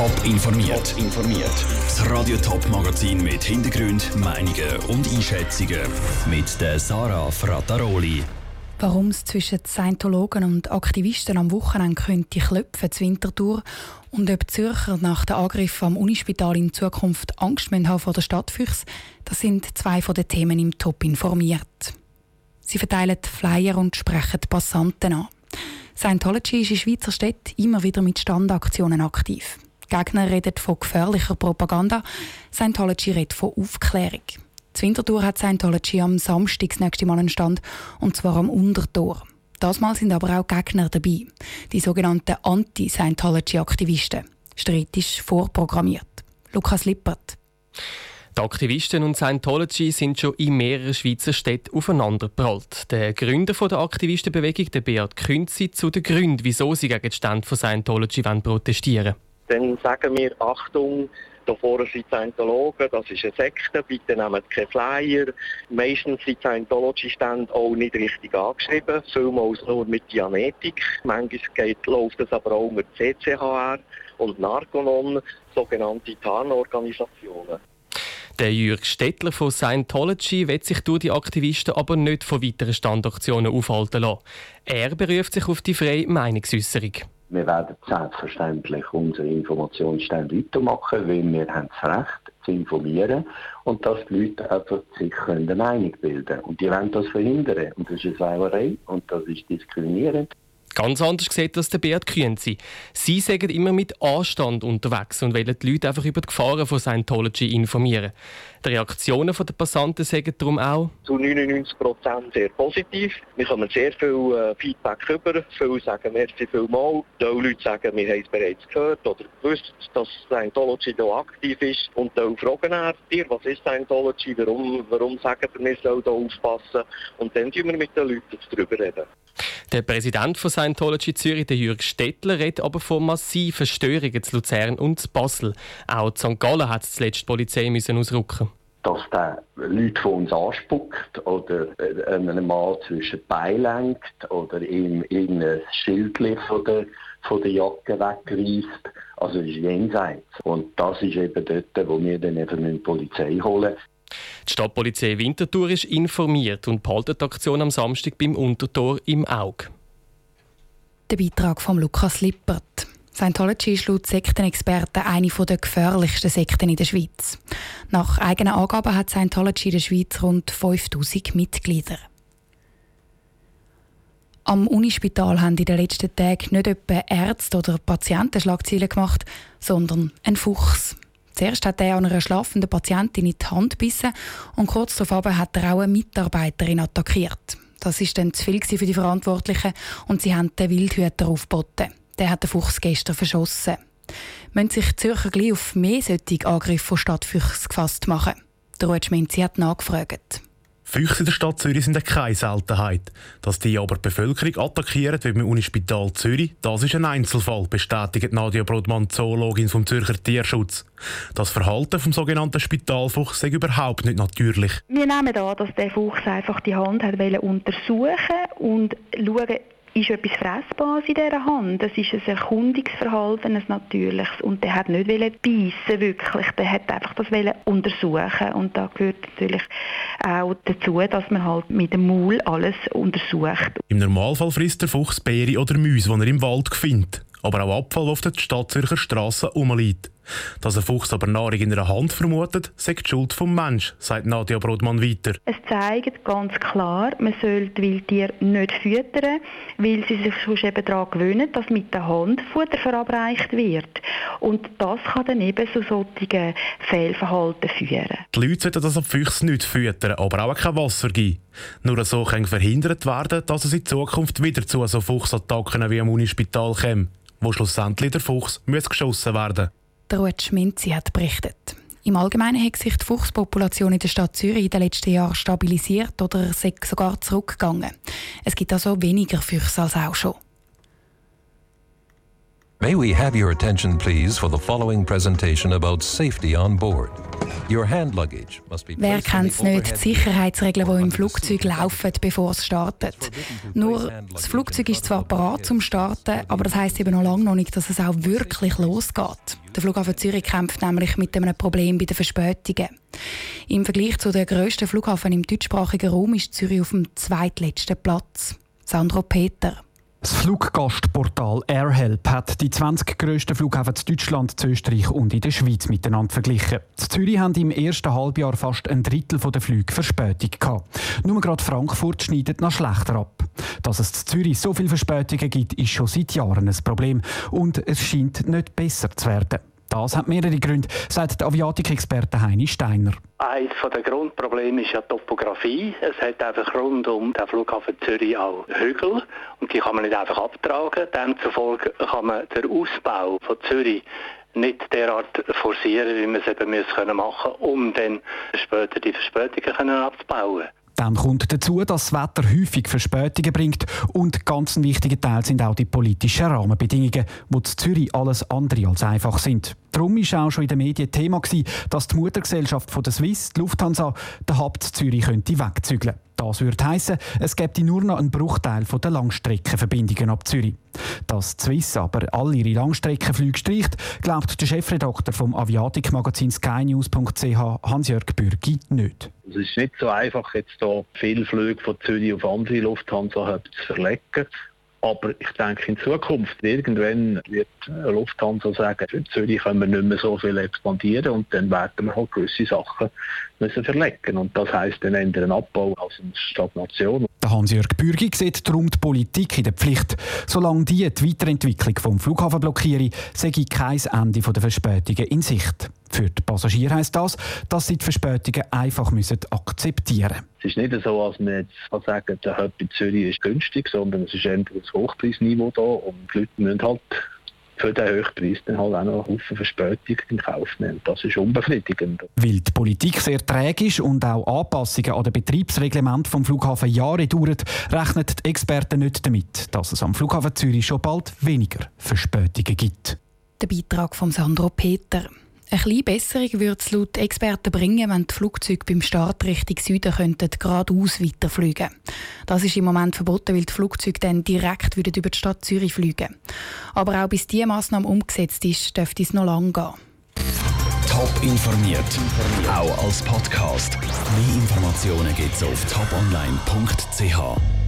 Top informiert. informiert. Das Radio Top Magazin mit Hintergrund, Meinungen und Einschätzungen mit der Sarah Frataroli. Warum es zwischen Scientologen und Aktivisten am Wochenende könnte klopfen zu Winterthur und ob Zürcher nach dem Angriff am Unispital in Zukunft Angst haben vor der Stadtfüchs, das sind zwei von den Themen im Top informiert. Sie verteilen Flyer und sprechen Passanten an. Scientology ist in Schweizer Städten immer wieder mit Standaktionen aktiv. Gegner reden von gefährlicher Propaganda, Scientology redet von Aufklärung. Zur Winterthur hat Scientology am Samstag das nächste Mal einen Stand, und zwar am Untertor. Das Mal sind aber auch Gegner dabei, die sogenannten Anti-Scientology-Aktivisten. Streit ist vorprogrammiert. Lukas Lippert. Die Aktivisten und Scientology sind schon in mehreren Schweizer Städten aufeinanderprallt. Der Gründer der Aktivistenbewegung, der Beat Künzi, zu den Gründen, wieso sie gegen den Stand von Scientology protestieren Dann sagen wir, Achtung, da vorne sind Scientologen, das ist eine Sekte, bitte nehmt keine Flyer. Meistens sind Scientology-Stände auch nicht richtig angeschrieben, vielmals nur mit Dianetik. Manchmal geht, läuft es aber auch mit CCHR und Narconon, sogenannte Tarnorganisationen. Der Jürg Stettler von Scientology wird sich durch die Aktivisten aber nicht von weiteren Standaktionen aufhalten lassen. Er beruft sich auf die freie Meinungsäußerung. Wir werden selbstverständlich unsere Informationsstände weitermachen, weil wir haben das Recht zu informieren und dass die Leute einfach sich eine Meinung bilden können. Und die wollen das verhindern. Und das ist eine Sauerei und das ist diskriminierend. Ganz anders sieht das der Beat Kühnzi. Sie sagen immer mit Anstand unterwegs und wollen die Leute einfach über die Gefahren von Scientology informieren. Die Reaktionen der Passanten sagen darum auch zu 99 Prozent sehr positiv. Wir kommen sehr viel äh, Feedback über. Viele sagen merci vielmal. Die Leute sagen, wir haben es bereits gehört oder gewusst, dass Scientology hier aktiv ist. Und die fragen dir, was ist Scientology, warum, warum sagen wir, wir sollen hier aufpassen. Und dann reden wir mit den Leuten darüber reden. Der Präsident von Scientology Zürich, der Jürg Stettler, redet aber von massiven Störungen zu Luzern und zu Basel. Auch zu St. Gallen hat zuletzt die Polizei müssen ausrücken dass der Leute von uns anspuckt oder einen Mann zwischen die Beine lenkt oder ihm irgendein Schild von der, von der Jacke wegreißt. Also ist jenseits. Und das ist eben dort, wo wir dann eben die Polizei holen. Die Stadtpolizei Winterthur ist informiert und behaltet die Aktion am Samstag beim Untertor im Auge. Der Beitrag von Lukas Lippert. Scientology ist laut Sektenexperten eine der gefährlichsten Sekten in der Schweiz. Nach eigenen Angaben hat Scientology in der Schweiz rund 5000 Mitglieder. Am Unispital haben in den letzten Tagen nicht etwa Ärzte oder Patienten Schlagzeilen gemacht, sondern ein Fuchs. Zuerst hat er einer schlafenden Patientin in die Hand gebissen und kurz darauf hat er auch eine Mitarbeiterin attackiert. Das ist dann zu viel für die Verantwortlichen und sie haben den Wildhüter aufgeboten. Der hat den Fuchs gestern verschossen. Müssen sich Zürcher gleich auf mehr solche Angriffe von Stadtfüchs gefasst machen? Der Rutschmenzi hat nachgefragt. Füchse in der Stadt Zürich sind keine Seltenheit. Dass die aber die Bevölkerung attackieren, wie im Unispital Zürich, das ist ein Einzelfall, bestätigt Nadia Brodmann, Zoologin vom Zürcher Tierschutz. Das Verhalten vom sogenannten Spitalfuchs ist überhaupt nicht natürlich. Wir nehmen an, dass der Fuchs einfach die Hand hat untersuchen und schauen, ist etwas Fressbares in dieser Hand. Das ist ein Erkundungsverhalten, ein natürliches. Und der hat nicht beißen wirklich. Der hat einfach das untersuchen. Und da gehört natürlich auch dazu, dass man halt mit dem Maul alles untersucht. Im Normalfall frisst der Fuchs Beere oder Mäuse, die er im Wald findet. Aber auch Abfall, der auf der Stadtzürcher Straße rumliegt. Dass ein Fuchs aber Nahrung in einer Hand vermutet, sagt die Schuld vom Mensch, sagt Nadia Brodmann weiter. Es zeigt ganz klar, man soll die Wildtiere nicht füttern, weil sie sich sonst eben daran gewöhnen, dass mit der Hand Futter verabreicht wird. Und das kann dann eben zu solchen Fehlverhalten führen. Die Leute sollten das auf Füchse nicht füttern, aber auch kein Wasser geben. Nur so kann verhindert werden, dass es in Zukunft wieder zu so Fuchsattacken wie am Unispital kommt, wo schlussendlich der Fuchs muss geschossen werden muss. Der Ruth Schminzi hat berichtet. Im Allgemeinen hat sich die Fuchspopulation in der Stadt Zürich in den letzten Jahren stabilisiert oder sogar zurückgegangen. Es gibt also weniger Füchse als auch schon. May we have your attention, please, for the following presentation about safety on board. Your hand luggage must be Wer kennt nicht, die Sicherheitsregeln, die im Flugzeug laufen, bevor es startet. Nur, das Flugzeug ist zwar parat zum Starten, aber das heißt eben noch lange noch nicht, dass es auch wirklich losgeht. Der Flughafen Zürich kämpft nämlich mit einem Problem bei den Verspätungen. Im Vergleich zu den grössten Flughafen im deutschsprachigen Raum ist Zürich auf dem zweitletzten Platz. Sandro Peter. Das Fluggastportal AirHelp hat die 20 grössten Flughäfen in Deutschland, Österreich und in der Schweiz miteinander verglichen. In Zürich haben im ersten Halbjahr fast ein Drittel der Flüge Verspätung gehabt. Nur gerade Frankfurt schneidet noch schlechter ab. Dass es in Zürich so viele Verspätungen gibt, ist schon seit Jahren ein Problem und es scheint nicht besser zu werden. Das hat mehrere Gründe, sagt der Aviatikexperte Heini Steiner. Eines der Grundprobleme ist ja die Topografie. Es hat einfach rund um den Flughafen Zürich auch Hügel und die kann man nicht einfach abtragen. Demzufolge kann man den Ausbau von Zürich nicht derart forcieren, wie man es eben machen können, um dann später die Verspätungen abzubauen. Dann kommt dazu, dass das Wetter häufig Verspätungen bringt und ganz ein wichtiger Teil sind auch die politischen Rahmenbedingungen, die in Zürich alles andere als einfach sind. Darum war auch schon in den Medien Thema, dass die Muttergesellschaft von der Swiss, die Lufthansa, den Hub Zürich könnte wegzügeln. Das würde heißen, es gäbe nur noch einen Bruchteil der Langstreckenverbindungen ab Zürich. Dass die Swiss aber all ihre Langstreckenflüge streicht, glaubt der Chefredakteur vom Aviatikmagazin skynews.ch Hans-Jörg Bürgi nicht. Es ist nicht so einfach, jetzt hier viele Flüge von Zürich auf andere Lufthansa zu verlegen. Aber ich denke, in Zukunft, irgendwann wird Lufthansa sagen, in Zürich können wir nicht mehr so viel expandieren und dann werden wir halt gewisse Sachen müssen verlegen. Und das heisst dann eher einen Abbau als eine Stagnation. Der Hans-Jörg Bürgi sieht darum die Politik in der Pflicht. Solange die die Weiterentwicklung vom Flughafen blockiere, sehe kein Ende der Verspätungen in Sicht. Für die Passagiere heisst das, dass sie die Verspätungen einfach müssen akzeptieren müssen. Es ist nicht so, dass man jetzt kann sagen der Hub in Zürich ist günstig, sondern es ist eher das Hochpreisniveau da und die Leute müssen halt für den Hochpreis dann halt auch noch Haufen Verspätung in Kauf nehmen. Das ist unbefriedigend. Weil die Politik sehr träge ist und auch Anpassungen an den Betriebsreglement vom Flughafen Jahre dauern, rechnen die Experten nicht damit, dass es am Flughafen Zürich schon bald weniger Verspätungen gibt. Der Beitrag von Sandro Peter. Eine kleine Besserung würde es laut Experten bringen, wenn die Flugzeuge beim Start Richtung Süden könnten geradeaus weiterfliegen Das ist im Moment verboten, weil die Flugzeuge dann direkt über die Stadt Zürich fliegen Aber auch bis diese Massnahme umgesetzt ist, dürfte es noch lange gehen. Top informiert, auch als Podcast. Mehr Informationen gibt es auf toponline.ch.